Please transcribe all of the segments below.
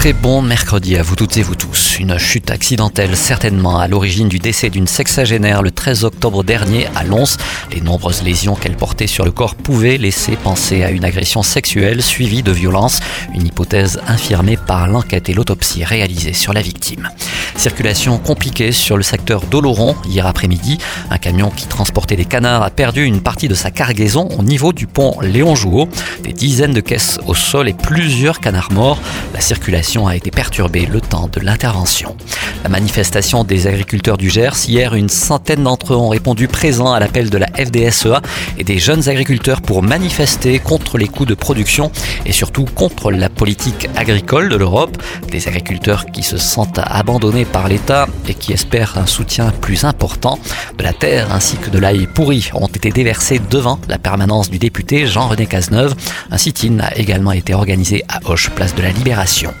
Très bon mercredi à vous toutes et vous tous. Une chute accidentelle certainement à l'origine du décès d'une sexagénaire le 13 octobre dernier à Lons. Les nombreuses lésions qu'elle portait sur le corps pouvaient laisser penser à une agression sexuelle suivie de violence, une hypothèse infirmée par l'enquête et l'autopsie réalisée sur la victime. Circulation compliquée sur le secteur d'Oloron hier après-midi. Un camion qui transportait des canards a perdu une partie de sa cargaison au niveau du pont Léon Jouot. Des dizaines de caisses au sol et plusieurs canards morts. La a été perturbée le temps de l'intervention. La manifestation des agriculteurs du Gers, hier, une centaine d'entre eux ont répondu présents à l'appel de la FDSEA et des jeunes agriculteurs pour manifester contre les coûts de production et surtout contre la politique agricole de l'Europe. Des agriculteurs qui se sentent abandonnés par l'État et qui espèrent un soutien plus important. De la terre ainsi que de l'ail pourri ont été déversés devant la permanence du député Jean-René Cazeneuve. Un sit-in a également été organisé à Hoche, place de la Libération.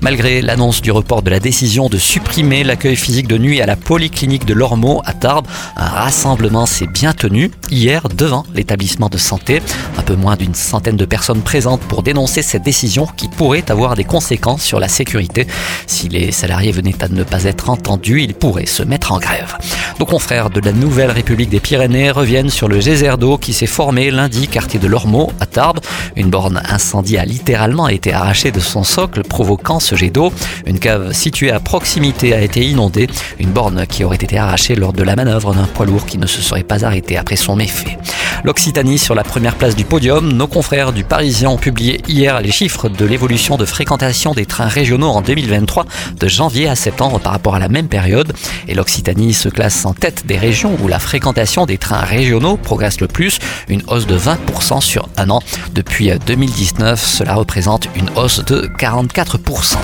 Malgré l'annonce du report de la décision de supprimer l'accueil physique de nuit à la polyclinique de Lormeau à Tarbes, un rassemblement s'est bien tenu hier devant l'établissement de santé. Un peu moins d'une centaine de personnes présentes pour dénoncer cette décision qui pourrait avoir des conséquences sur la sécurité. Si les salariés venaient à ne pas être entendus, ils pourraient se mettre en grève. Nos confrères de la Nouvelle République des Pyrénées reviennent sur le geyser d'eau qui s'est formé lundi quartier de Lormeau à Tarbes. Une borne incendie a littéralement été arrachée de son socle provoquant ce jet d'eau. Une cave située à proximité a été inondée. Une borne qui aurait été arrachée lors de la manœuvre d'un poids lourd qui ne se serait pas arrêté après son méfait. L'Occitanie sur la première place du podium. Nos confrères du Parisien ont publié hier les chiffres de l'évolution de fréquentation des trains régionaux en 2023 de janvier à septembre par rapport à la même période. Et l'Occitanie se classe en tête des régions où la fréquentation des trains régionaux progresse le plus, une hausse de 20% sur un an. Depuis 2019, cela représente une hausse de 44%.